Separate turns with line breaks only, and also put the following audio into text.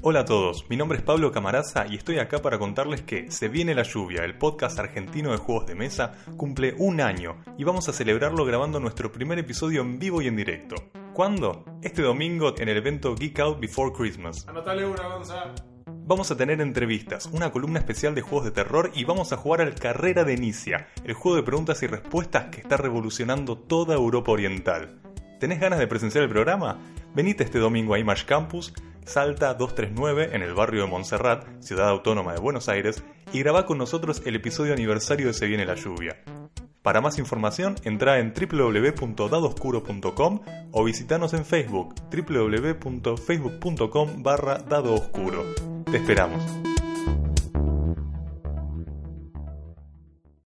Hola a todos, mi nombre es Pablo Camaraza y estoy acá para contarles que Se viene la lluvia, el podcast argentino de juegos de mesa, cumple un año y vamos a celebrarlo grabando nuestro primer episodio en vivo y en directo. ¿Cuándo? Este domingo en el evento Geek Out Before Christmas.
Anotale una, Gonza.
Vamos a tener entrevistas, una columna especial de juegos de terror y vamos a jugar al Carrera de Inicia, el juego de preguntas y respuestas que está revolucionando toda Europa Oriental. ¿Tenés ganas de presenciar el programa? Venite este domingo a Image Campus, Salta 239 en el barrio de Montserrat, ciudad autónoma de Buenos Aires, y grabá con nosotros el episodio aniversario de Se viene la lluvia. Para más información, entra en www.dadoscuro.com o visitanos en Facebook www.facebook.com barra. Te esperamos.